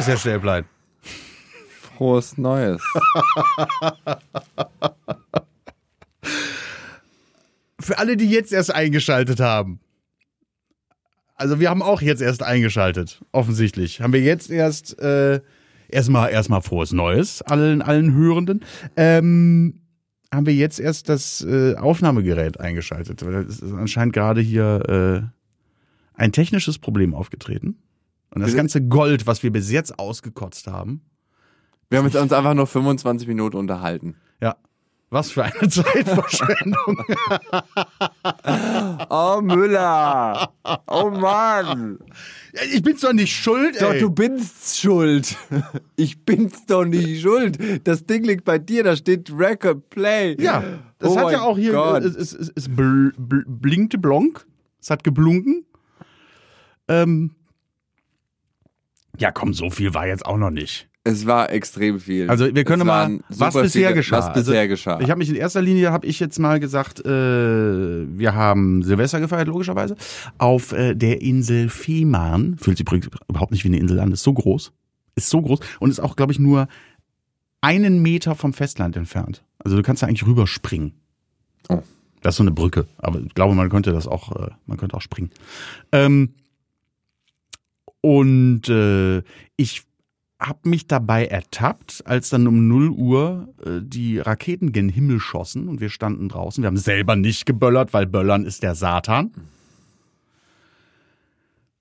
Neues, Herr Stäblein. Frohes Neues. Für alle, die jetzt erst eingeschaltet haben. Also wir haben auch jetzt erst eingeschaltet, offensichtlich. Haben wir jetzt erst äh, erstmal erstmal frohes Neues allen allen Hörenden. Ähm, haben wir jetzt erst das äh, Aufnahmegerät eingeschaltet. Weil Es ist anscheinend gerade hier äh, ein technisches Problem aufgetreten. Und das ganze Gold, was wir bis jetzt ausgekotzt haben, Wir haben jetzt uns einfach nur 25 Minuten unterhalten. ja, was für eine Zeitverschwendung. Oh, Müller. Oh, Mann. Ich bin's doch nicht schuld, Doch, ey. du bin's schuld. Ich bin's doch nicht schuld. Das Ding liegt bei dir, da steht Record Play. Ja, das Oh hat ja auch hier, Gott. es, es, es, es bl, bl, blinkte blonk, es hat geblunken. Ähm, ja, komm, so viel war jetzt auch noch nicht. Es war extrem viel. Also wir können mal, was bisher viele- geschah. Was bisher also, geschah. Ich habe mich in erster Linie, habe ich jetzt mal gesagt, äh, wir haben Silvester gefeiert, logischerweise, auf äh, der Insel Fehmarn. Fühlt sich übrigens überhaupt nicht wie eine Insel an, ist so groß. Ist so groß und ist auch, glaube ich, nur einen Meter vom Festland entfernt. Also du kannst da eigentlich rüberspringen. Oh. Das ist so eine Brücke, aber ich glaube, man könnte das auch, äh, man könnte auch springen. Ähm, und äh, ich habe mich dabei ertappt, als dann um 0 Uhr äh, die Raketen gen Himmel schossen und wir standen draußen. Wir haben selber nicht geböllert, weil Böllern ist der Satan.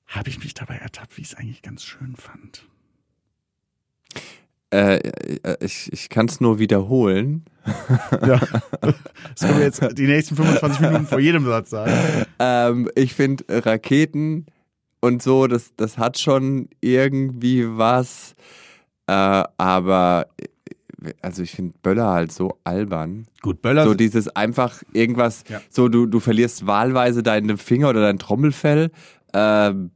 Habe ich mich dabei ertappt, wie ich es eigentlich ganz schön fand. äh, äh, ich ich kann es nur wiederholen. Ja. Das können wir jetzt die nächsten 25 Minuten vor jedem Satz sagen. Ähm, ich finde äh, Raketen und so, das, das hat schon irgendwie was. Äh, aber äh, also ich finde Böller halt so albern. Gut, Böller. So dieses einfach irgendwas, Ja. so du, du verlierst wahlweise deine Finger oder dein Trommelfell. Ähm,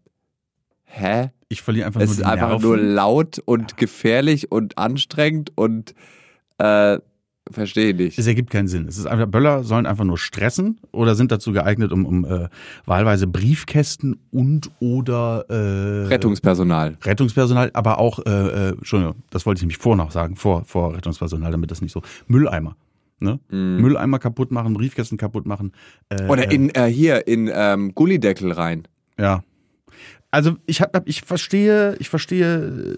hä? ich verliere einfach Es nur ist die einfach Nerven. nur laut und gefährlich und anstrengend und äh, verstehe nicht. Es ergibt keinen Sinn. Es ist einfach, Böller sollen einfach nur stressen oder sind dazu geeignet, um, um äh, wahlweise Briefkästen und oder äh, Rettungspersonal. Rettungspersonal, aber auch, äh, äh, Entschuldigung, das wollte ich nämlich vor noch sagen, vor, vor Rettungspersonal, damit das nicht so, Mülleimer. Ne? Mülleimer kaputt machen, Briefkästen kaputt machen. Äh, Oder in äh, hier in ähm, Gullideckel rein. Ja. Also ich hab, ich verstehe, ich verstehe äh,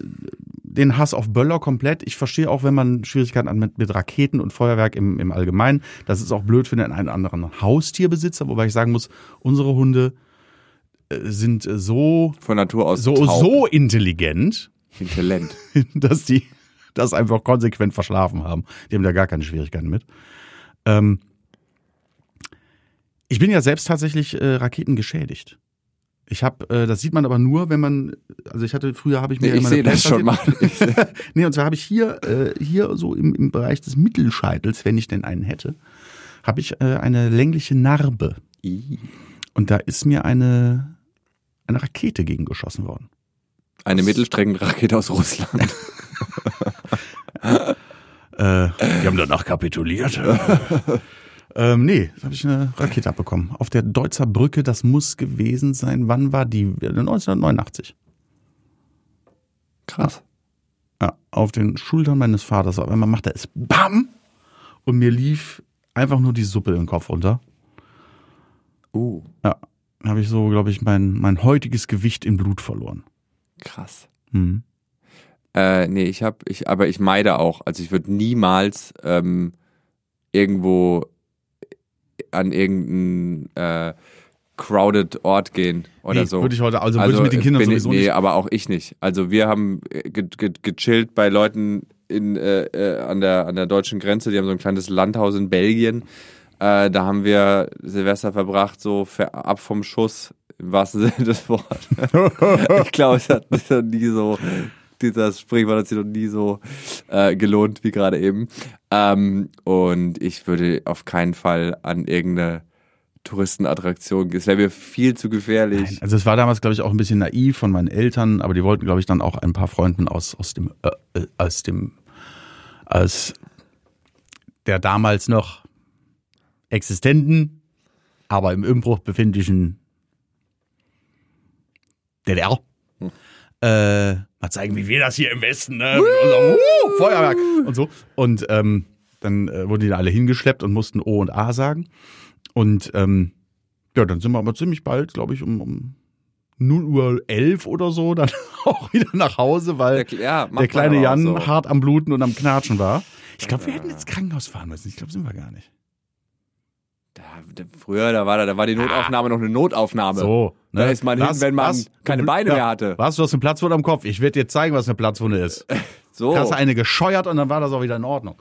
den Hass auf Böller komplett. Ich verstehe auch, wenn man Schwierigkeiten hat mit, mit Raketen und Feuerwerk im, im Allgemeinen. Das ist auch blöd für den einen anderen Haustierbesitzer, wobei ich sagen muss, unsere Hunde äh, sind äh, so, Von Natur aus so, taub. so intelligent, Intelligent. dass die das einfach konsequent verschlafen haben. Die haben da gar keine Schwierigkeiten mit. Ähm, ich bin ja selbst tatsächlich äh, Raketen geschädigt. Ich habe, äh, das sieht man aber nur, wenn man, also ich hatte früher habe ich mir Nee, ich sehe das schon mal. Nee, und zwar habe ich hier, äh, hier so im, im Bereich des Mittelscheitels, wenn ich denn einen hätte, habe ich äh, eine längliche Narbe. Ih. Und da ist mir eine, eine Rakete gegen geschossen worden. Eine Mittelstreckenrakete aus Russland. Äh, die haben danach kapituliert. Ähm, nee, da habe ich eine Rakete abbekommen. Auf der Deutzer Brücke, das muss gewesen sein, wann war die? 1989. Krass. Ja, auf den Schultern meines Vaters. Auf einmal macht er es BAM! Und mir lief einfach nur die Suppe den Kopf runter. Uh, Ja, habe ich so, glaube ich, mein, mein heutiges Gewicht in Blut verloren. krass. Hm. Äh, nee, ich habe, ich, aber ich meide auch. Also ich würde niemals ähm, irgendwo an irgendeinen äh, crowded Ort gehen oder nee, so. Würde ich heute, also, würde ich mit den Kindern sowieso ich, Nee, nicht. aber auch ich nicht. Also wir haben äh, ge ge gechillt bei Leuten in, äh, äh, an, der, an der deutschen Grenze. Die haben so ein kleines Landhaus in Belgien. Äh, da haben wir Silvester verbracht, so ab vom Schuss, im wahrsten Sinne des Wortes. ich glaube, es hat sich noch nie so, dieser Sprichwort hat sich noch nie so äh, gelohnt wie gerade eben. Ähm, und ich würde auf keinen Fall an irgendeine Touristenattraktion gehen. Es wäre mir viel zu gefährlich. Nein, also es war damals, glaube ich, auch ein bisschen naiv von meinen Eltern, aber die wollten, glaube ich, dann auch ein paar Freunden aus, aus dem, äh, äh, aus dem, aus der damals noch existenten, aber im Umbruch befindlichen DDR. Äh, mal zeigen, wie wir das hier im Westen, ne? Mit unserem uh, Feuerwerk und so. Und ähm, dann äh, wurden die da alle hingeschleppt und mussten O und A sagen. Und ähm, ja, dann sind wir aber ziemlich bald, glaube ich, um, um 0 Uhr 11 oder so, dann auch wieder nach Hause, weil Der, ja, der kleine Jan so. hart am Bluten und am Knatschen war. Ich glaube, wir hätten ins Krankenhaus fahren müssen. Ich glaube, sind wir gar nicht. Da, da, früher, da war, da, da war die Notaufnahme noch eine Notaufnahme. So, ne? Da ist man hin, wenn man keine Beine mehr hatte. Was, du hast eine Platzwunde am Kopf. Ich werde dir zeigen, was eine Platzwunde ist. So, Hast eine gescheuert und dann war das auch wieder in Ordnung.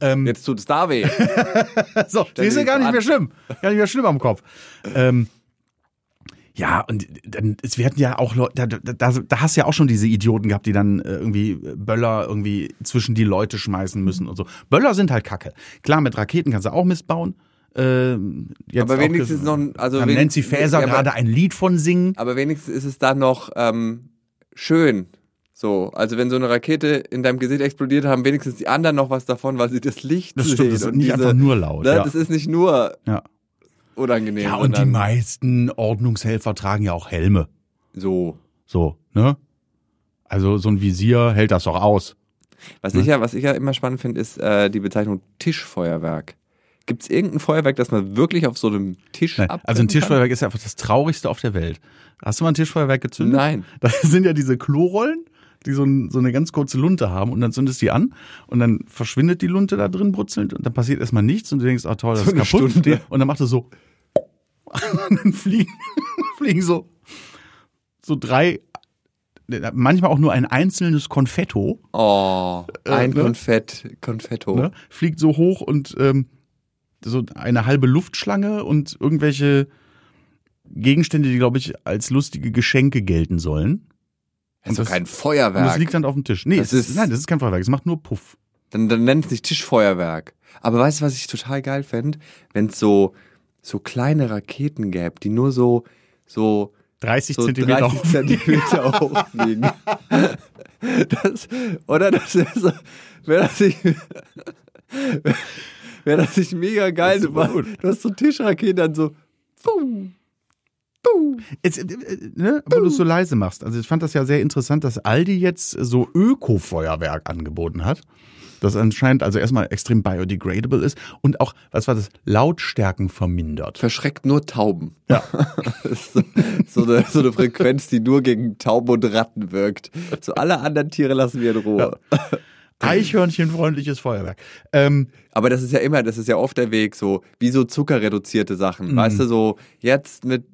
Ähm, jetzt tut es da weh. so, die ist gar nicht an. mehr schlimm. Gar nicht mehr schlimm am Kopf. Ähm, ja, und dann, es werden ja auch Leute, da, da, da hast du ja auch schon diese Idioten gehabt, die dann äh, irgendwie Böller irgendwie zwischen die Leute schmeißen müssen und so. Böller sind halt Kacke. Klar, mit Raketen kannst du auch Mist bauen. Ähm, jetzt Aber wenigstens noch also kann Nancy Faeser ja, gerade ein Lied von singen. Aber wenigstens ist es dann noch ähm, schön. So, also wenn so eine Rakete in deinem Gesicht explodiert, haben wenigstens die anderen noch was davon, weil sie das Licht Das sehen. stimmt, das ist und nicht diese, einfach nur laut. Ne, ja. Das ist nicht nur ja. unangenehm. ja, und die meisten Ordnungshelfer tragen ja auch Helme. so. So, ne? Also so ein Visier hält das doch aus. Was ich ja, was ich ja immer spannend finde, ist äh, die Bezeichnung Tischfeuerwerk. Gibt es irgendein Feuerwerk, das man wirklich auf so einem Tisch Nein, also ein kann? Tischfeuerwerk ist ja einfach das traurigste auf der Welt. Hast du mal ein Tischfeuerwerk gezündet? Nein. Das sind ja diese Klorollen, die so, ein, so eine ganz kurze Lunte haben und dann zündest du die an und dann verschwindet die Lunte da drin brutzelnd und dann passiert erstmal nichts und du denkst, ah toll, das So ist kaputt. Stunde. Und dann macht es so und dann fliegen, fliegen so, so drei, manchmal auch nur ein einzelnes Konfetto, Oh, ein Äh, ne? Konfett, Konfetto. ne, fliegt so hoch und ähm, so eine halbe Luftschlange und irgendwelche Gegenstände, die, glaube ich, als lustige Geschenke gelten sollen. Ist das- kein Und das Feuerwerk. liegt dann auf dem Tisch. Nee, Das es ist, nein, das ist kein Feuerwerk, es macht nur Puff. Dann, dann nennt es nicht Tischfeuerwerk. Aber weißt du, was ich total geil fände? Wenn es so, so kleine Raketen gäbe, die nur so, so, 30 so Zentimeter 30 hoch. Zentimeter hochfliegen. Das, oder das wäre so, wäre das nicht, wäre das nicht mega geil? Du, du hast so Tischraketen dann so, boom, boom. Jetzt, äh, ne, wo du es so leise machst. Also ich fand das ja sehr interessant, dass Aldi jetzt so Öko-Feuerwerk angeboten hat. Das anscheinend also erstmal extrem biodegradable ist und auch, was war das, Lautstärken vermindert. Verschreckt nur Tauben. Ja. So, so, eine, so eine Frequenz, die nur gegen Tauben und Ratten wirkt. So alle anderen Tiere lassen wir in Ruhe. Eichhörnchenfreundliches Feuerwerk. Ähm, Aber das ist ja immer, das ist ja oft der Weg, so wie so zuckerreduzierte Sachen. Mhm. Weißt du, so jetzt mit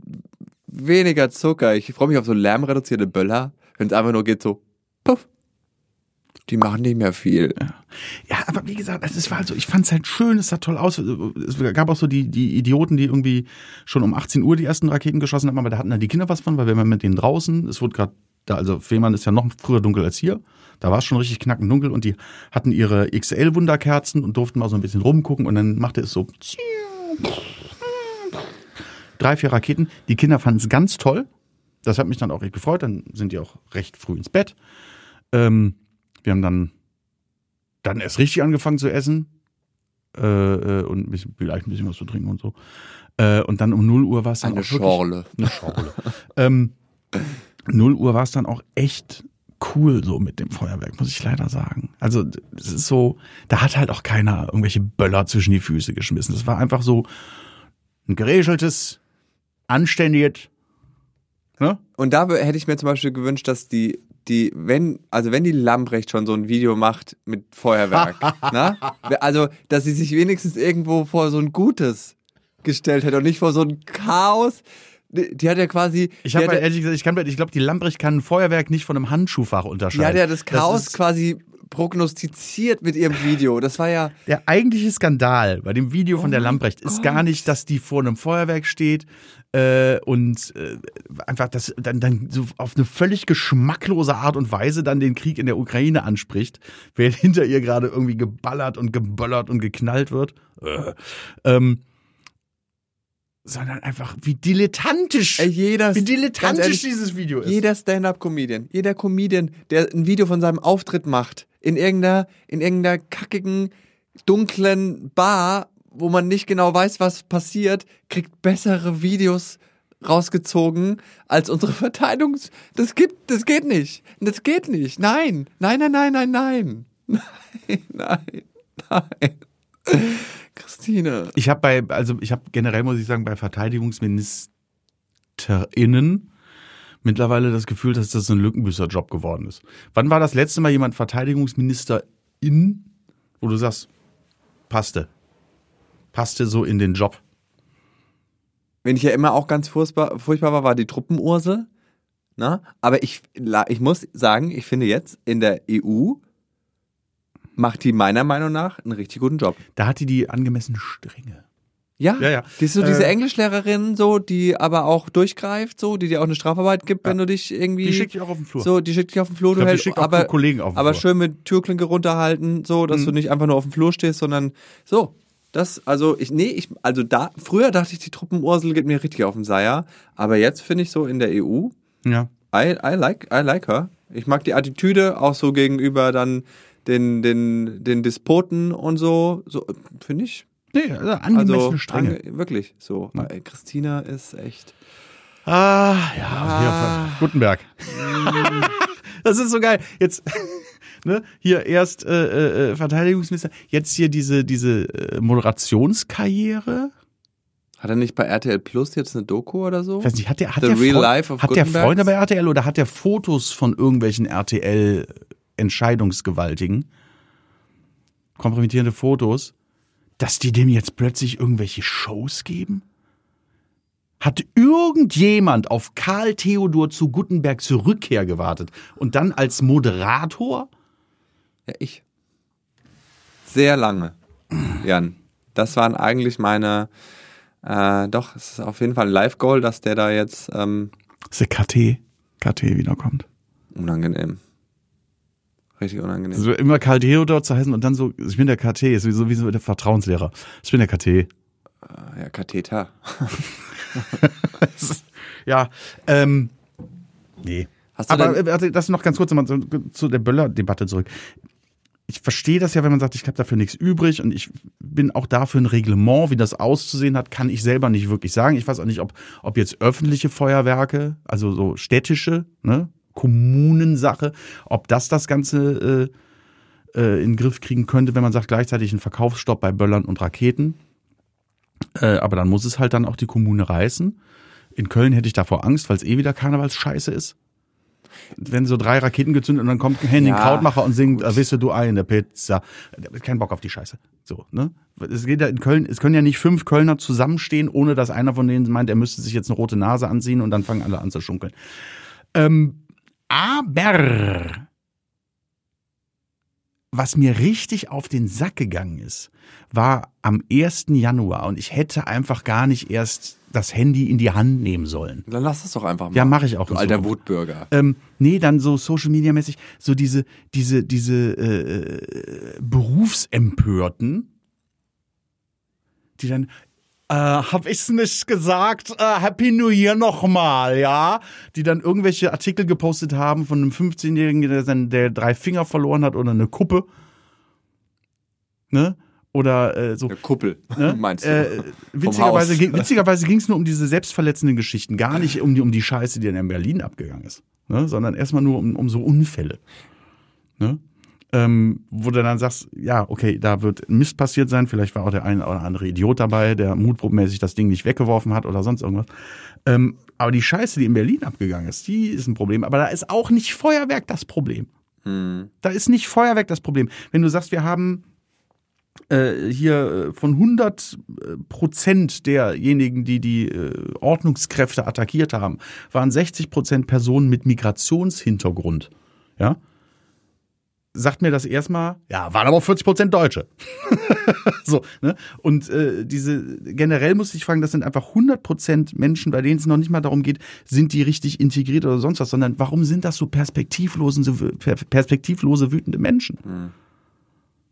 weniger Zucker. Ich freue mich auf so lärmreduzierte Böller, wenn es einfach nur geht, so puff. Die machen nicht mehr viel. Ja, aber wie gesagt, es ist- war also, ich fand es halt schön, es sah toll aus. Es gab auch so die, die Idioten, die irgendwie schon um 18 Uhr die ersten Raketen geschossen haben, aber da hatten dann die Kinder was von, weil wir waren mit denen draußen. Es wurde gerade da, also Fehmarn ist ja noch früher dunkel als hier. Da war es schon richtig knackend dunkel und die hatten ihre XL-Wunderkerzen und durften mal so ein bisschen rumgucken und dann machte es so drei, vier Raketen. Die Kinder fanden es ganz toll. Das hat mich dann auch echt gefreut. Dann sind die auch recht früh ins Bett. Ähm, wir haben dann dann erst richtig angefangen zu essen äh, äh, und ein bisschen, vielleicht ein bisschen was zu trinken und so. Äh, und dann um 0 Uhr war es dann Eine auch Schorle. Eine Schorle. ähm, 0 Uhr war es dann auch echt cool so mit dem Feuerwerk, muss ich leider sagen. Also es ist so, da hat halt auch keiner irgendwelche Böller zwischen die Füße geschmissen. Das war einfach so ein geregeltes, anständiges, ne? Und da hätte ich mir zum Beispiel gewünscht, dass die, die, wenn, also wenn die Lambrecht schon so ein Video macht mit Feuerwerk, ne? Also, dass sie sich wenigstens irgendwo vor so ein Gutes gestellt hätte und nicht vor so ein Chaos. Die, hat ja quasi, Ich habe ja- ehrlich gesagt, ich kann, ich glaube, die Lambrecht kann ein Feuerwerk nicht von einem Handschuhfach unterscheiden. Die hat ja das Chaos ist quasi prognostiziert mit ihrem Video. Das war ja, der eigentliche Skandal bei dem Video von der mein Lambrecht ist Gott. gar nicht, dass die vor einem Feuerwerk steht äh, und äh, einfach das dann, dann so auf eine völlig geschmacklose Art und Weise dann den Krieg in der Ukraine anspricht, während hinter ihr gerade irgendwie geballert und geböllert und geknallt wird. Äh, ähm, sondern einfach wie dilettantisch, jeder, wie dilettantisch ehrlich, dieses Video ist. jeder Stand-up-Comedian, jeder Comedian, der ein Video von seinem Auftritt macht, in irgendeiner, in irgendeiner kackigen, dunklen Bar, wo man nicht genau weiß, was passiert, kriegt bessere Videos rausgezogen als unsere Verteidigungs... Das gibt, das geht nicht. Das geht nicht. Nein. Nein, nein, nein, nein, nein. Nein, nein, nein. Christine. Ich habe bei, also ich habe generell, muss ich sagen, bei VerteidigungsministerInnen mittlerweile das Gefühl, dass das ein Lückenbüßer-Job geworden ist. Wann war das letzte Mal jemand Verteidigungsministerin, wo du sagst, passte? Passte so in den Job? Wenn ich ja immer auch ganz furchtbar, furchtbar war, war die Truppenursel. Na? Aber ich, ich muss sagen, ich finde jetzt in der EU macht die meiner Meinung nach einen richtig guten Job. Da hat die die angemessene Strenge. Ja, Ja, ja. Die ist so diese Äh, Englischlehrerin, so, die aber auch durchgreift, so, die dir auch eine Strafarbeit gibt, wenn du dich irgendwie. Die schickt dich auch auf den Flur. So, die schickt dich auf den Flur, Ich du glaub, die hältst, schickt auch aber, Kollegen auf den aber Flur. Mhm. schön mit Türklinke runterhalten, so, dass du nicht einfach nur auf dem Flur stehst, sondern so. Das, also ich, nee, ich, also da, früher dachte ich, die Truppenursel geht mir richtig auf den Seier, aber jetzt finde ich so in der EU, Ja. I, I like, I like her. Ich mag die Attitüde auch so gegenüber dann den, den, den Despoten und so, so, finde ich, Nee, also angemessene also Strenge. ange- wirklich so. Weil Christina ist echt. Ah, ja, hier, Gutenberg. das ist so geil. Jetzt, ne, hier erst äh, äh, Verteidigungsminister, jetzt hier diese, diese äh, Moderationskarriere. Hat er nicht bei RTL Plus jetzt eine Doku oder so? Ich weiß nicht, hat der, hat The der, Real Life of hat der? Freunde bei RTL oder hat der Fotos von irgendwelchen RTL-Entscheidungsgewaltigen? Kompromittierende Fotos, dass die dem jetzt plötzlich irgendwelche Shows geben? Hat irgendjemand auf Karl Theodor zu Gutenbergs Rückkehr gewartet und dann als Moderator? Ja, ich. Sehr lange, Jan. Das waren eigentlich meine. Äh, doch, es ist auf jeden Fall ein Live-Goal, dass der da jetzt ähm, Dass der KT, KT wiederkommt. unangenehm. Richtig unangenehm. Also immer Karl Theodor zu heißen und dann so, ich bin der KT, ist sowieso wie so der Vertrauenslehrer. Ich bin der KT. Ja, Katheter. Ja, ähm, nee. Hast du Aber also, das noch ganz kurz zu der Böller-Debatte zurück. Ich verstehe das ja, wenn man sagt, ich habe dafür nichts übrig und ich bin auch dafür ein Reglement, wie das auszusehen hat, kann ich selber nicht wirklich sagen. Ich weiß auch nicht, ob, ob jetzt öffentliche Feuerwerke, also so städtische, ne, Kommunensache, ob das das Ganze äh, äh, in den Griff kriegen könnte, wenn man sagt, gleichzeitig ein Verkaufsstopp bei Böllern und Raketen. Äh, aber dann muss es halt dann auch die Kommune reißen. In Köln hätte ich davor Angst, weil es eh wieder Karnevalsscheiße ist. Wenn so drei Raketen gezündet und dann kommt Henning Ja, Krautmacher und singt, äh, wisst du eine Pizza. Der hat Kein Bock auf die Scheiße. So, ne? Es geht ja in Köln, es können ja nicht fünf Kölner zusammenstehen, ohne dass einer von denen meint, er müsste sich jetzt eine rote Nase anziehen und dann fangen alle an zu schunkeln. Ähm, aber was mir richtig auf den Sack gegangen ist, war am 1. Januar und ich hätte einfach gar nicht erst das Handy in die Hand nehmen sollen. Dann lass das doch einfach mal. Ja, mache ich auch. Du in alter. Wutbürger. Ähm, nee, dann so Social Media mäßig, so diese, diese, diese äh, Berufsempörten, die dann, äh, hab ich's nicht gesagt, äh, Happy New Year nochmal, ja? Die dann irgendwelche Artikel gepostet haben von einem 15-Jährigen, der, der drei Finger verloren hat oder eine Kuppe. Ne? Oder äh, so. Eine Kuppel, Ne? meinst du? Äh, witzigerweise witzigerweise ging es nur um diese selbstverletzenden Geschichten, gar nicht um die, um die Scheiße, die dann in Berlin abgegangen ist, ne? sondern erstmal nur um, um so Unfälle. Ne? Ähm, wo du dann sagst, ja, okay, da wird Mist passiert sein, vielleicht war auch der eine oder andere Idiot dabei, der mutprobenmäßig das Ding nicht weggeworfen hat oder sonst irgendwas. Ähm, aber die Scheiße, die in Berlin abgegangen ist, die ist ein Problem. Aber da ist auch nicht Feuerwerk das Problem. Hm. Da ist nicht Feuerwerk das Problem. Wenn du sagst, wir haben äh, hier äh, von 100 Prozent derjenigen, die die äh, Ordnungskräfte attackiert haben, waren 60 Prozent Personen mit Migrationshintergrund. Ja? Sagt mir das erstmal, ja, waren aber auch 40 Prozent Deutsche. so, ne? Und äh, diese, generell muss ich fragen, das sind einfach 100 Prozent Menschen, bei denen es noch nicht mal darum geht, sind die richtig integriert oder sonst was, sondern warum sind das so perspektivlosen, so per- perspektivlose, wütende Menschen?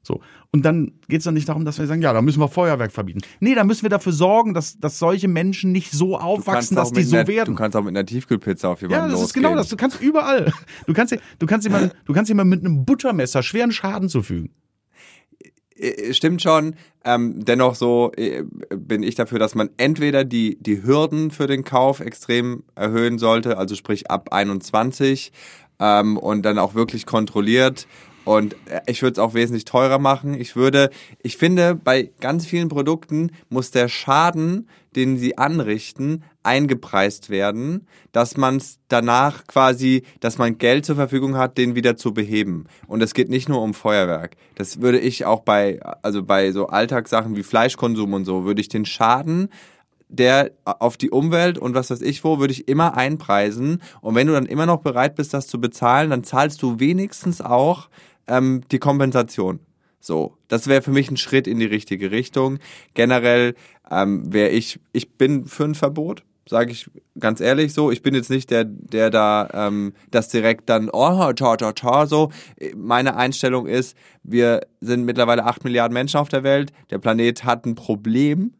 So. Und dann geht es doch nicht darum, dass wir sagen, ja, da müssen wir Feuerwerk verbieten. Nee, da müssen wir dafür sorgen, dass, dass solche Menschen nicht so aufwachsen, dass die so einer, werden. Du kannst auch mit einer Tiefkühlpizza auf jemanden Ja, das ist losgehen. genau das. Du kannst überall. Du kannst, du kannst jemandem, du kannst jemandem mit einem Buttermesser schweren Schaden zufügen. äh, stimmt schon. Ähm, dennoch so äh, bin ich dafür, dass man entweder die, die Hürden für den Kauf extrem erhöhen sollte, also sprich ab 21 ähm, und dann auch wirklich kontrolliert. Und äh, ich würde es auch wesentlich teurer machen. Ich würde, ich finde, bei ganz vielen Produkten muss der Schaden, den sie anrichten, eingepreist werden, dass man es danach quasi, dass man Geld zur Verfügung hat, den wieder zu beheben. Und es geht nicht nur um Feuerwerk. Das würde ich auch bei, also bei so Alltagssachen wie Fleischkonsum und so, würde ich den Schaden der auf die Umwelt und was weiß ich wo, würde ich immer einpreisen. Und wenn du dann immer noch bereit bist, das zu bezahlen, dann zahlst du wenigstens auch ähm, die Kompensation. So, das wäre für mich ein Schritt in die richtige Richtung. Generell ähm, wäre ich, ich bin für ein Verbot, sage ich ganz ehrlich so. Ich bin jetzt nicht der, der da ähm, das direkt dann, oh, ta, ta, ta, so. Meine Einstellung ist, wir sind mittlerweile acht Milliarden Menschen auf der Welt. Der Planet hat ein Problem.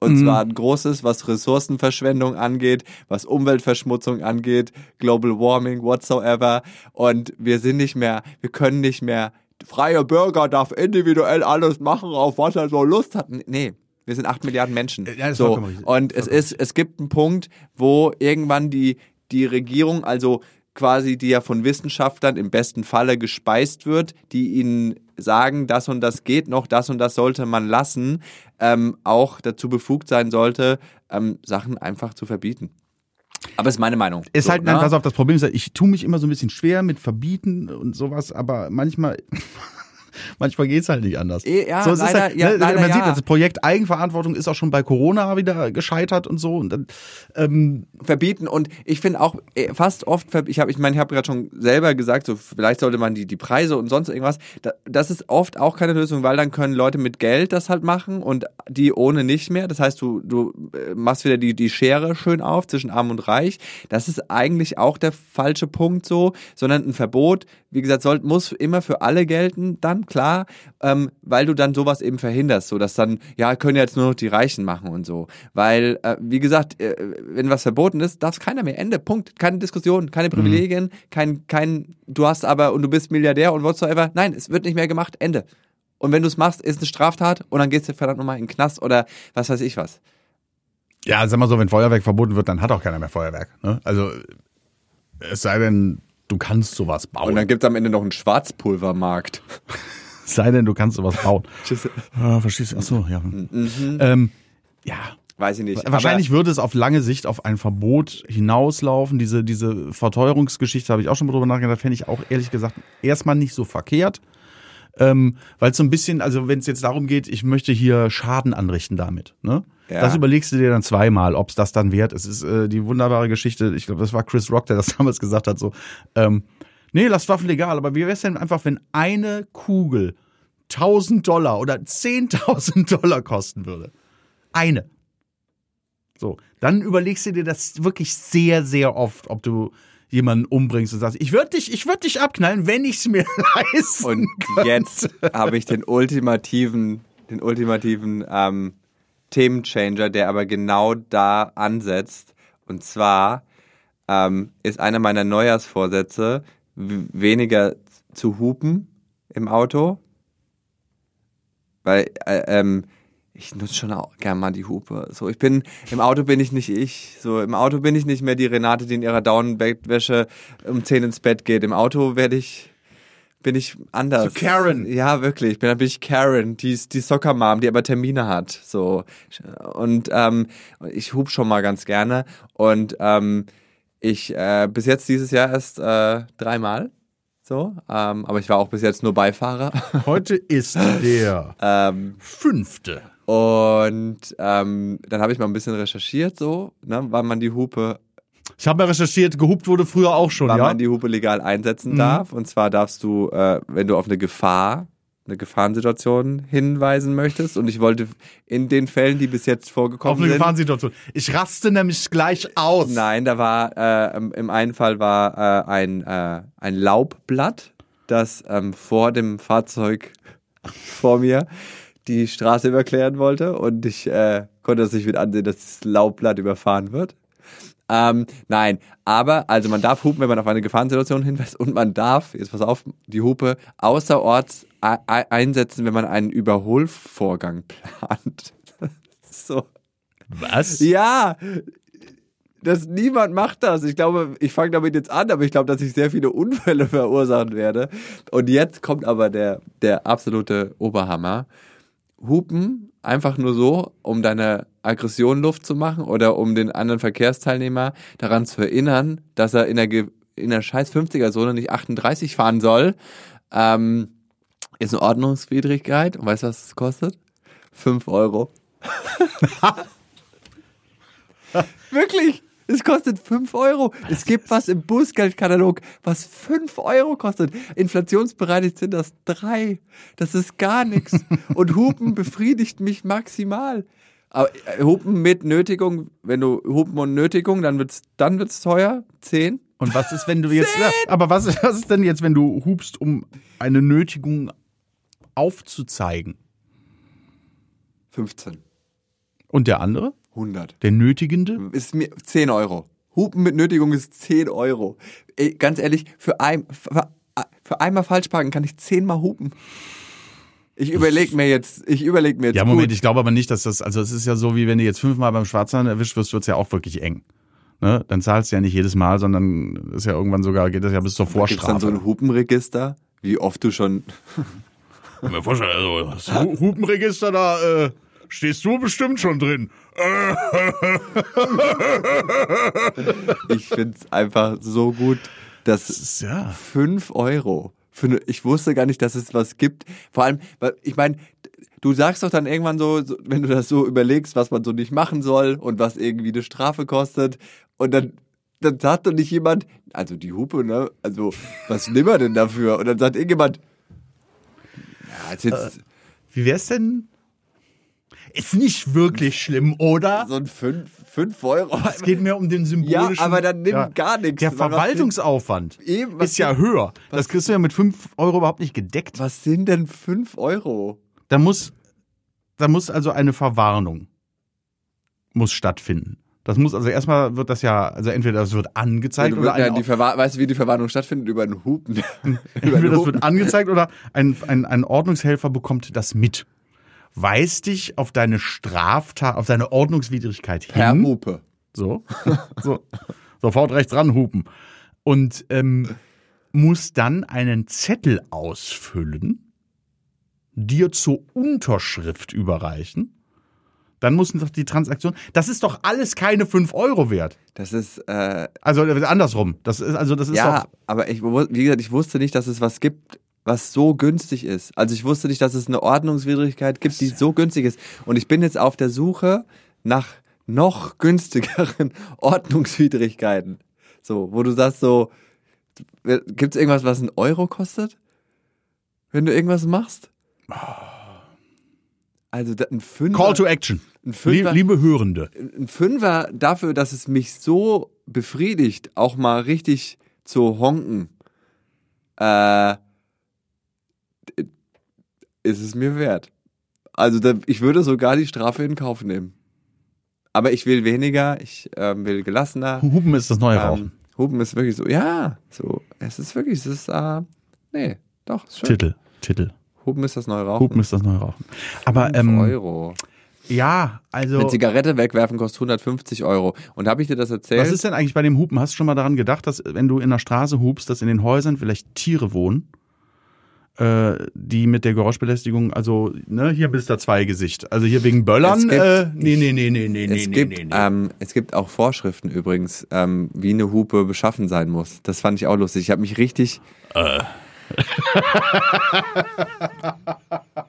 Und mhm. zwar ein großes, was Ressourcenverschwendung angeht, was Umweltverschmutzung angeht, Global Warming, whatsoever. Und wir sind nicht mehr, wir können nicht mehr, freie Bürger darf individuell alles machen, auf was er so Lust hat. Nee, wir sind acht Milliarden Menschen. Ja, so. Und es ist, es gibt einen Punkt, wo irgendwann die, die Regierung, also quasi, die ja von Wissenschaftlern im besten Falle gespeist wird, die ihnen sagen, das und das geht noch, das und das sollte man lassen, ähm, auch dazu befugt sein sollte, ähm, Sachen einfach zu verbieten. Aber ist meine Meinung. Ist so, halt, ne? pass auf, das Problem ist, ich tue mich immer so ein bisschen schwer mit Verbieten und sowas, aber manchmal manchmal geht's halt nicht anders. Eh, ja, so, es leider, halt, ja, ne, leider, man ja. sieht, das Projekt Eigenverantwortung ist auch schon bei Corona wieder gescheitert und so. Und dann, ähm Verbieten und ich finde auch eh, fast oft, ich habe, ich meine, ich habe gerade schon selber gesagt, so vielleicht sollte man die die Preise und sonst irgendwas. das ist oft auch keine Lösung, weil dann können Leute mit Geld das halt machen und die ohne nicht mehr. Das heißt, du du äh, machst wieder die die Schere schön auf zwischen Arm und Reich. Das ist eigentlich auch der falsche Punkt so, sondern ein Verbot wie gesagt, soll, muss immer für alle gelten, dann klar, ähm, weil du dann sowas eben verhinderst, so dass dann, ja, können jetzt nur noch die Reichen machen und so. Weil, äh, wie gesagt, äh, wenn was verboten ist, darf es keiner mehr. Ende, Punkt. Keine Diskussion, keine mhm. Privilegien, mhm. kein, kein, du hast aber und du bist Milliardär und whatsoever. Nein, es wird nicht mehr gemacht, Ende. Und wenn du es machst, ist eine Straftat und dann gehst du verdammt nochmal in den Knast oder was weiß ich was. Ja, sag mal so, wenn Feuerwerk verboten wird, dann hat auch keiner mehr Feuerwerk. Ne? Also es sei denn, du kannst sowas bauen. Und dann gibt es am Ende noch einen Schwarzpulvermarkt. Sei denn, du kannst sowas bauen. Ah, verstehst du? Achso, ja. Mhm. Ähm, ja. Weiß ich nicht. Wahrscheinlich würde es auf lange Sicht auf ein Verbot hinauslaufen. Diese, diese Verteuerungsgeschichte habe ich auch schon mal drüber nachgedacht. Fände ich auch ehrlich gesagt erstmal nicht so verkehrt. Ähm, Weil es so ein bisschen, also wenn es jetzt darum geht, ich möchte hier Schaden anrichten damit. Ne? Ja. Das überlegst du dir dann zweimal, ob es das dann wert ist. Es ist äh, die wunderbare Geschichte, ich glaube, das war Chris Rock, der das damals gesagt hat, so, ähm, nee, lass Waffen legal, aber wie wäre es denn einfach, wenn eine Kugel 1000 Dollar oder 10.000 Dollar kosten würde? Eine. So, dann überlegst du dir das wirklich sehr, sehr oft, ob du jemanden umbringst und sagst, ich würde dich, ich würde dich abknallen, wenn ich es mir leisten Und könnte. jetzt habe ich den ultimativen, den ultimativen ähm, Themenchanger, der aber genau da ansetzt. Und zwar ähm, ist einer meiner Neujahrsvorsätze, weniger zu hupen im Auto. Weil äh, ähm, ich nutze schon auch gern mal die Hupe. So, ich bin, im Auto bin ich nicht ich. So, im Auto bin ich nicht mehr die Renate, die in ihrer Downbettwäsche um 10 ins Bett geht. Im Auto werde ich bin ich anders. So Karen. Ja, wirklich. Bin, bin ich Karen, die die Soccer Mom, die aber Termine hat. So und ähm, ich hub schon mal ganz gerne und ähm, ich äh, bis jetzt dieses Jahr erst äh, dreimal. So, ähm, aber ich war auch bis jetzt nur Beifahrer. Heute ist der ähm, fünfte. Und ähm, dann habe ich mal ein bisschen recherchiert, so, ne, wann man die Hupe ich habe ja recherchiert, gehupt wurde früher auch schon, wann ja. man die Hupe legal einsetzen mhm. darf. Und zwar darfst du, äh, wenn du auf eine Gefahr, eine Gefahrensituation hinweisen möchtest. Und ich wollte in den Fällen, die bis jetzt vorgekommen sind. Auf eine Gefahrensituation. Ich raste nämlich gleich aus. Nein, da war, äh, im einen Fall war äh, ein, äh, ein Laubblatt, das ähm, vor dem Fahrzeug vor mir die Straße überqueren wollte und ich äh, konnte das nicht mit ansehen, dass das Laubblatt überfahren wird. Ähm, nein, aber also man darf hupen, wenn man auf eine Gefahrensituation hinweist und man darf, jetzt pass auf, die Hupe außerorts e- e- einsetzen, wenn man einen Überholvorgang plant. so. Was? Ja, das niemand macht das. Ich glaube, ich fange damit jetzt an, aber ich glaube, dass ich sehr viele Unfälle verursachen werde. Und jetzt kommt aber der, der absolute Oberhammer. Hupen einfach nur so, um deine Aggression Luft zu machen oder um den anderen Verkehrsteilnehmer daran zu erinnern, dass er in der, in der scheiß 50er-Zone nicht 38 fahren soll, ähm, ist eine Ordnungswidrigkeit. Und weißt du, was es kostet? 5 Euro. Wirklich? Es kostet 5 Euro. Es gibt was im Bußgeldkatalog, was 5 Euro kostet. Inflationsbereinigt sind das 3. Das ist gar nichts. Und Hupen befriedigt mich maximal. Aber äh, Hupen mit Nötigung, wenn du Hupen und Nötigung, dann wird's, dann wird's teuer. 10. Und was ist, wenn du jetzt. Ja, aber was ist, was ist denn jetzt, wenn du hupst, um eine Nötigung aufzuzeigen? 15. Und der andere? 100. Der Nötigende? Ist mir 10 Euro. Hupen mit Nötigung ist 10 Euro. Ey, ganz ehrlich, für, ein, für, für einmal falsch parken kann ich zehnmal hupen. Ich überlege mir jetzt, ich überlege mir jetzt. Ja, Moment, gut. ich glaube aber nicht, dass das, also es ist ja so, wie wenn du jetzt fünfmal beim Schwarzfahren erwischt wirst, wird's ja auch wirklich eng. Ne? Dann zahlst du ja nicht jedes Mal, sondern ist ja irgendwann sogar, geht das ja bis zur Gibt's dann Vorstrafe. so ein Hupenregister, wie oft du schon. Ich mir vorstellen, also das Hu- Hupenregister, da äh, stehst du bestimmt schon drin. Ich find's einfach so gut, dass ja. 5 Euro. Für eine, ich wusste gar nicht, dass es was gibt. Vor allem, ich meine, du sagst doch dann irgendwann so, wenn du das so überlegst, was man so nicht machen soll und was irgendwie eine Strafe kostet. Und dann, dann sagt doch nicht jemand, also die Hupe, ne? Also, was nimmt man denn dafür? Und dann sagt irgendjemand, ja, ist jetzt Wie wär's denn? Ist nicht wirklich schlimm, oder? so ein 5 fünf Euro. Es geht mir um den symbolischen. Ja, aber dann nimm gar nichts. Der Verwaltungsaufwand Eben, ist ja sind- höher. Das kriegst du ja mit 5 Euro überhaupt nicht gedeckt. Was sind denn 5 Euro? Da muss, da muss also eine Verwarnung muss stattfinden. Das muss also erstmal wird das ja, also entweder das wird angezeigt Du, oder ja, die Verwa weißt du, wie die Verwarnung stattfindet? Über einen Hupen. Über entweder einen das Hupen. wird angezeigt oder ein, ein, ein Ordnungshelfer bekommt das mit. Weist dich auf deine Straftat, auf deine Ordnungswidrigkeit hin. Hupe. So. so. Sofort rechts ran hupen. Und ähm, muss dann einen Zettel ausfüllen, dir zur Unterschrift überreichen. Dann muss noch die Transaktion. Das ist doch alles keine 5 Euro wert. Das ist, äh, Also äh, andersrum. Das ist, also das ist ja, doch. aber ich, wie gesagt, ich wusste nicht, dass es was gibt, was so günstig ist. Also ich wusste nicht, dass es eine Ordnungswidrigkeit gibt, die so günstig ist. Und ich bin jetzt auf der Suche nach noch günstigeren Ordnungswidrigkeiten. So, wo du sagst so, gibt es irgendwas, was einen Euro kostet? Wenn du irgendwas machst? Also da- ein Fünfer, Call to Action. ein Fünfer, Liebe Hörende. ein Fünfer dafür, dass es mich so befriedigt, auch mal richtig zu honken, äh, ist es mir wert. Also da, ich würde sogar die Strafe in Kauf nehmen. Aber ich will weniger, ich ähm, will gelassener. Hupen ist das neue Rauchen. Ähm, Hupen ist wirklich so, ja, so, es ist wirklich, es ist, äh, nee, doch, ist schön. Titel. Titel. Hupen ist das neue Rauchen. Hupen ist das neue Rauchen. Aber ähm, Euro. ja, also. Eine Zigarette wegwerfen kostet 150 Euro. Und habe ich dir das erzählt? Was ist denn eigentlich bei dem Hupen? Hast du schon mal daran gedacht, dass wenn du in der Straße hupst, dass in den Häusern vielleicht Tiere wohnen, äh, die mit der Geräuschbelästigung, also ne, hier bist du zwei Gesicht. Also hier wegen Böllern. Gibt- äh, nee, nee, nee, nee, nee, es, nee, gibt, nee, nee. Ähm, es gibt auch Vorschriften übrigens, ähm, wie eine Hupe beschaffen sein muss. Das fand ich auch lustig. Ich habe mich richtig.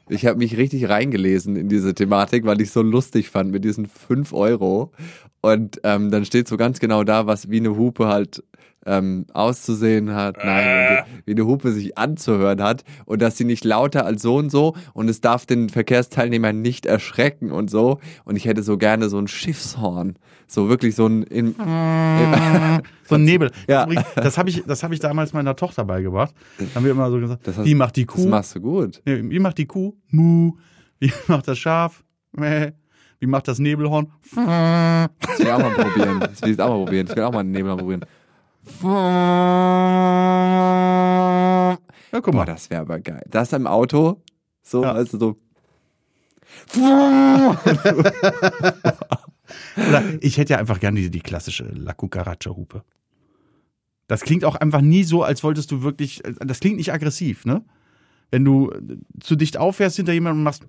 ich habe mich richtig reingelesen in diese Thematik, weil ich so lustig fand mit diesen 5 Euro. Und ähm, dann steht so ganz genau da, was wie eine Hupe halt ähm, auszusehen hat, nein, wie eine Hupe sich anzuhören hat und dass sie nicht lauter als so und so und es darf den Verkehrsteilnehmer nicht erschrecken und so. Und ich hätte so gerne so ein Schiffshorn, so wirklich so ein in, so ein Nebel. Ja. Das, das habe ich, das ich damals meiner Tochter beigebracht. Da haben wir immer so gesagt, Das hast- wie macht die das Kuh? machst du gut. Nee, wie macht die Kuh? Mu. Wie macht das Schaf? Mäh. Wie macht das Nebelhorn? Das will ich auch mal probieren. Das will ich auch mal probieren. Ich will auch mal einen Nebel probieren. Ja, guck Boah, mal. das wäre aber geil. Das im Auto, so, Ja. also so. Oder ich hätte ja einfach gerne die, die klassische La Cucaracha-Hupe. Das klingt auch einfach nie so, als wolltest du wirklich, das klingt nicht aggressiv, ne? Wenn du zu dicht auffährst hinter jemandem und machst.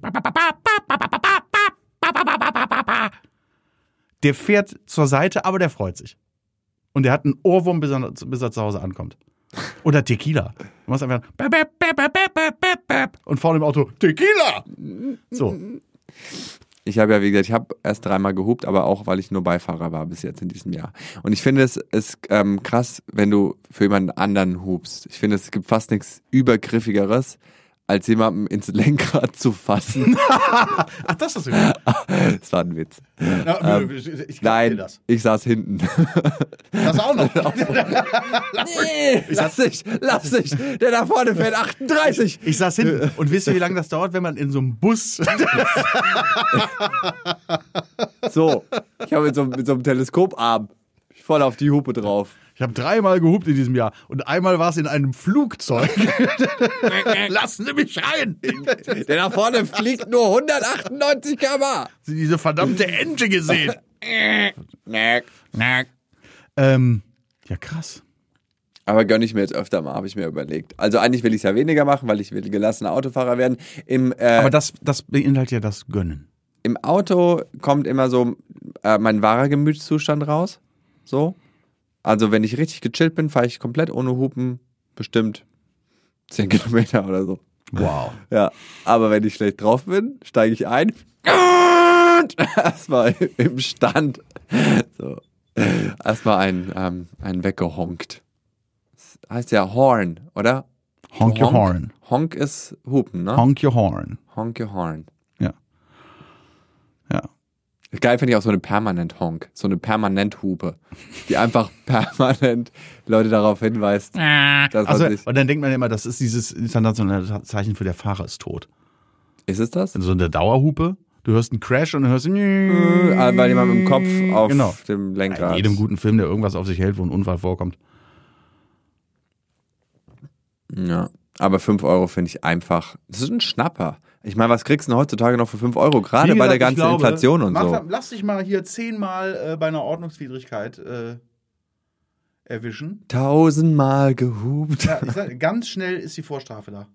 Der fährt zur Seite, aber der freut sich. Und der hat einen Ohrwurm, bis er, bis er zu Hause ankommt. Oder Tequila. Du machst einfach und vorne im Auto Tequila. So. Ich habe ja, wie gesagt, ich habe erst dreimal gehupt, aber auch, weil ich nur Beifahrer war bis jetzt in diesem Jahr. Und ich finde es ist ähm, krass, wenn du für jemanden anderen hupst. Ich finde, es gibt fast nichts Übergriffigeres, als jemandem ins Lenkrad zu fassen. Ach, das hast du gemacht. das war ein Witz. Ja, ich, ich Nein, das. ich saß hinten. Das auch noch. Nee, lass dich, lass dich. Der da vorne fährt 38. Ich saß hinten. Und wisst ihr, wie lange das dauert, wenn man in so einem Bus. So, ich habe mit, so, mit so einem Teleskoparm voll auf die Hupe drauf. Ich habe dreimal gehupt in diesem Jahr. Und einmal war es in einem Flugzeug. Lassen Sie mich rein! Der da vorne fliegt nur 198 km/h. Sie diese verdammte Ente gesehen. Ähm, ja, krass. Aber gönne ich mir jetzt öfter mal, habe ich mir überlegt. Also eigentlich will ich es ja weniger machen, weil ich will gelassener Autofahrer werden. Im, äh, Aber das, das beinhaltet ja das Gönnen. Im Auto kommt immer so äh, mein wahrer Gemütszustand raus. So. Also wenn ich richtig gechillt bin, fahre ich komplett ohne Hupen bestimmt 10 Kilometer oder so. Wow. Ja. Aber wenn ich schlecht drauf bin, steige ich ein. Erstmal im Stand. So. Erstmal ein, ähm, ein weggehonkt. Das heißt ja Horn, oder? Honk your horn. Honk ist Hupen, ne? Honk your horn. Honk your Horn. Geil finde ich auch so eine Permanent-Honk, so eine Permanent-Hupe, die einfach permanent Leute darauf hinweist, dass man Also, sich. und dann denkt man immer, das ist dieses internationale Zeichen für der Fahrer ist tot. Ist es das? Also so eine Dauerhupe. Du hörst einen Crash und dann hörst du. Äh, Weil jemand mit dem Kopf auf Genau. dem In Lenkrad. jedem guten Film, der irgendwas auf sich hält, wo ein Unfall vorkommt. Ja. Aber 5 Euro finde ich einfach. Das ist ein Schnapper. Ich meine, was kriegst du denn heutzutage noch für 5 Euro? Gerade Wie bei der gesagt, ganzen glaube, Inflation und so. Lass dich mal hier zehnmal äh, bei einer Ordnungswidrigkeit äh, erwischen. Tausendmal gehupt. Ja, sag, ganz schnell ist die Vorstrafe da.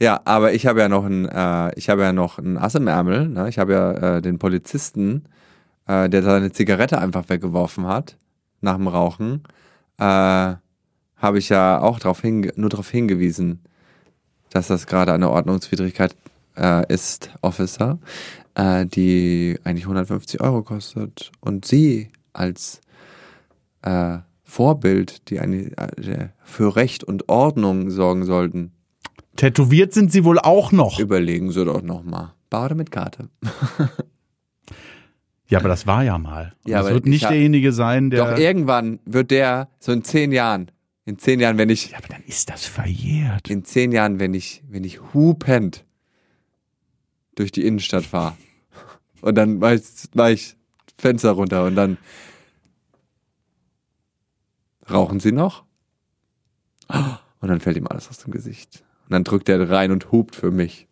Ja, aber ich habe ja noch ein, äh, ich habe ja noch ein Ass im Ärmel. Ne? Ich habe ja äh, den Polizisten, äh, der seine Zigarette einfach weggeworfen hat nach dem Rauchen, äh, habe ich ja auch drauf nur darauf hingewiesen, dass das gerade eine Ordnungswidrigkeit äh, ist, Officer, äh, die eigentlich 150 Euro kostet. Und Sie als äh, Vorbild, die eine, äh, für Recht und Ordnung sorgen sollten, Tätowiert sind sie wohl auch noch. Überlegen Sie doch nochmal. Bar oder mit Karte? Ja, aber das war ja mal. Und Ja, das wird nicht derjenige sein, der. Doch irgendwann wird der, so in zehn Jahren, in zehn Jahren, wenn ich, ja, aber dann ist das verjährt. in zehn Jahren, wenn ich, wenn ich hupend durch die Innenstadt fahre und dann mach ich, mach ich Fenster runter und dann rauchen Sie noch? Und dann fällt ihm alles aus dem Gesicht. Und dann drückt er rein und hupt für mich.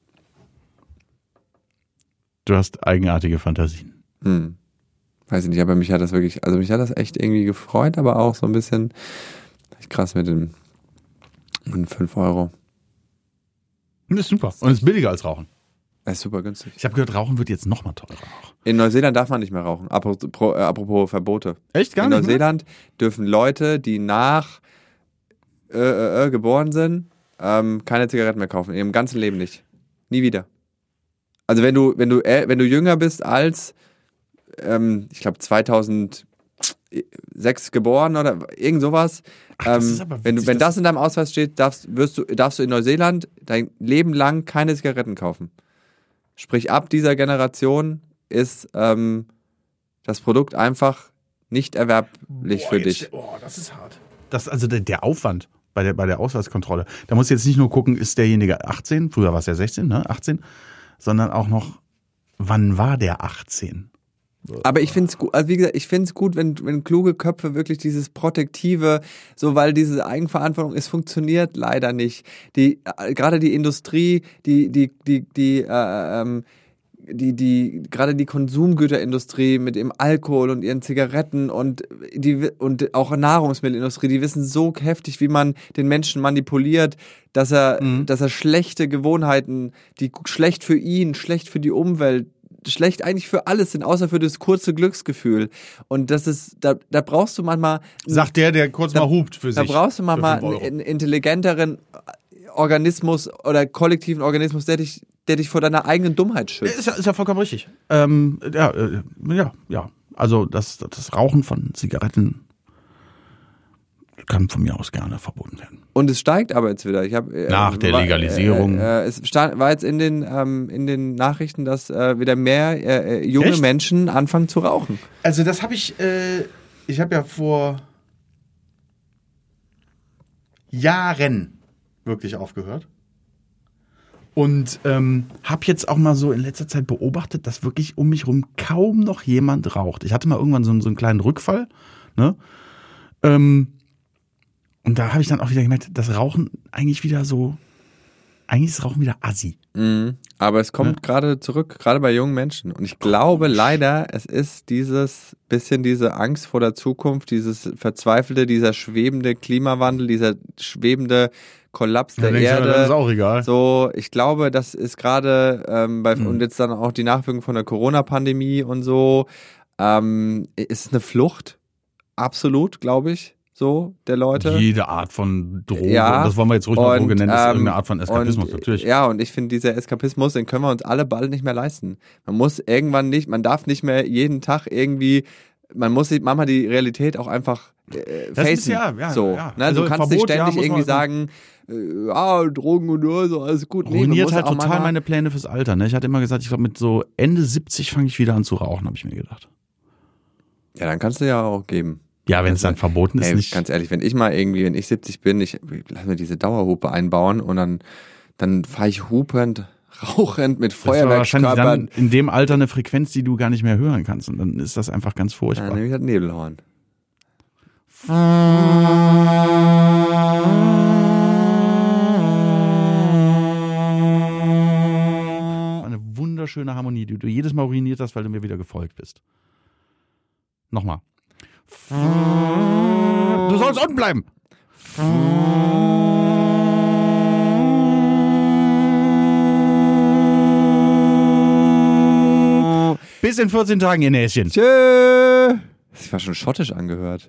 Du hast eigenartige Fantasien. Hm. Weiß ich nicht, aber mich hat das wirklich, also mich hat das echt irgendwie gefreut, aber auch so ein bisschen echt krass mit dem mit 5 Euro. Das ist super. Und ist billiger als Rauchen. Das ist super günstig. Ich habe gehört, Rauchen wird jetzt noch mal teurer. In Neuseeland darf man nicht mehr rauchen. Apropos, äh, apropos Verbote. Echt gar In nicht? mehr? Neuseeland dürfen Leute, die nach äh, äh, äh, geboren sind, ähm, keine Zigaretten mehr kaufen. In ihrem ganzen Leben nicht. Nie wieder. Also wenn du, wenn du, äh, wenn du jünger bist als, ähm, ich glaube 2006 geboren oder irgend sowas, das ähm, ist aber wenn, du, wenn das in deinem Ausweis steht, darfst, wirst du, darfst du in Neuseeland dein Leben lang keine Zigaretten kaufen. Sprich, ab dieser Generation ist ähm, das Produkt einfach nicht erwerblich Boah, für jetzt- dich. Oh, das ist hart. Das, also der, der Aufwand bei der, bei der Ausweiskontrolle. Da muss jetzt nicht nur gucken, ist derjenige 18, früher war es ja 16, ne? 18, sondern auch noch wann war der 18? Aber ich finde es gut, also wie gesagt, ich finde es gut, wenn, wenn kluge Köpfe wirklich dieses Protektive, so weil diese Eigenverantwortung, es funktioniert leider nicht. Die, äh, gerade die Industrie, die, die, die, die, äh, ähm, die, die, gerade die Konsumgüterindustrie mit dem Alkohol und ihren Zigaretten und die, und auch Nahrungsmittelindustrie, die wissen so heftig, wie man den Menschen manipuliert, dass er, Mhm. dass er schlechte Gewohnheiten, die schlecht für ihn, schlecht für die Umwelt, schlecht eigentlich für alles sind, außer für das kurze Glücksgefühl. Und das ist, da, da brauchst du manchmal, Sagt der, der kurz mal hupt für da sich. brauchst du manchmal einen intelligenteren Organismus oder kollektiven Organismus, der dich, der dich vor deiner eigenen Dummheit schützt. Ist ja, ist ja vollkommen richtig. Ähm, ja, äh, ja, ja. Also das, das Rauchen von Zigaretten kann von mir aus gerne verboten werden. Und es steigt aber jetzt wieder. Ich hab, äh, Nach der war- Legalisierung. Äh, äh, es stand, war jetzt in den, ähm, in den Nachrichten, dass äh, wieder mehr äh, äh, junge Echt? Menschen anfangen zu rauchen. Also das habe ich, äh, ich habe ja vor Jahren wirklich aufgehört. Und ähm, habe jetzt auch mal so in letzter Zeit beobachtet, dass wirklich um mich rum kaum noch jemand raucht. Ich hatte mal irgendwann so, einen- so einen kleinen Rückfall. Ne? Ähm, und da habe ich dann auch wieder gemerkt, dass Rauchen eigentlich wieder so, eigentlich ist Rauchen wieder assi. Mhm. Aber es kommt gerade zurück, gerade bei jungen Menschen. Und ich glaube leider, es ist dieses bisschen diese Angst vor der Zukunft, dieses verzweifelte, dieser schwebende Klimawandel, dieser schwebende Kollaps der Erde. das ist auch egal. So, ich glaube, das ist gerade ähm, bei Mhm. und jetzt dann auch die Nachwirkungen von der Corona-Pandemie und so, ähm, ist eine Flucht, absolut, glaube ich, so der Leute. Jede Art von Droge, Ja, das wollen wir jetzt ruhig mal und, Droge nennen, ist ähm, irgendeine Art von Eskapismus, und, natürlich. Ja, und ich finde, dieser Eskapismus, den können wir uns alle bald nicht mehr leisten. Man muss irgendwann nicht, man darf nicht mehr jeden Tag irgendwie, man muss sich manchmal die Realität auch einfach äh, Das ist facen. ja- ja, so, ja. Ne? Also du kannst nicht Verbot, ja, ständig man- irgendwie sagen, äh, ja, Drogen und ja, so, alles gut. Nee, ruiniert halt total meine Pläne fürs Alter. Ne? Ich hatte immer gesagt, ich glaube, mit so Ende 70 fange ich wieder an zu rauchen, habe ich mir gedacht. Ja, dann kannst du ja auch geben. Ja, wenn es dann verboten ist, Ey, nicht. ganz ehrlich, wenn ich mal irgendwie, wenn ich 70 bin, ich lass mir diese Dauerhupe einbauen und dann, dann fahre ich hupend, rauchend mit Feuerwerkskörpern. dann in dem Alter eine Frequenz, die du gar nicht mehr hören kannst. Und dann ist das einfach ganz Ja, furchtbar. nämlich das Nebelhorn. Eine wunderschöne Harmonie, die du jedes Mal ruiniert hast, weil du mir wieder gefolgt bist. Nochmal. Du sollst unten bleiben. Bis in 14 Tagen, ihr Näschen. Tschö. Das war schon schottisch angehört.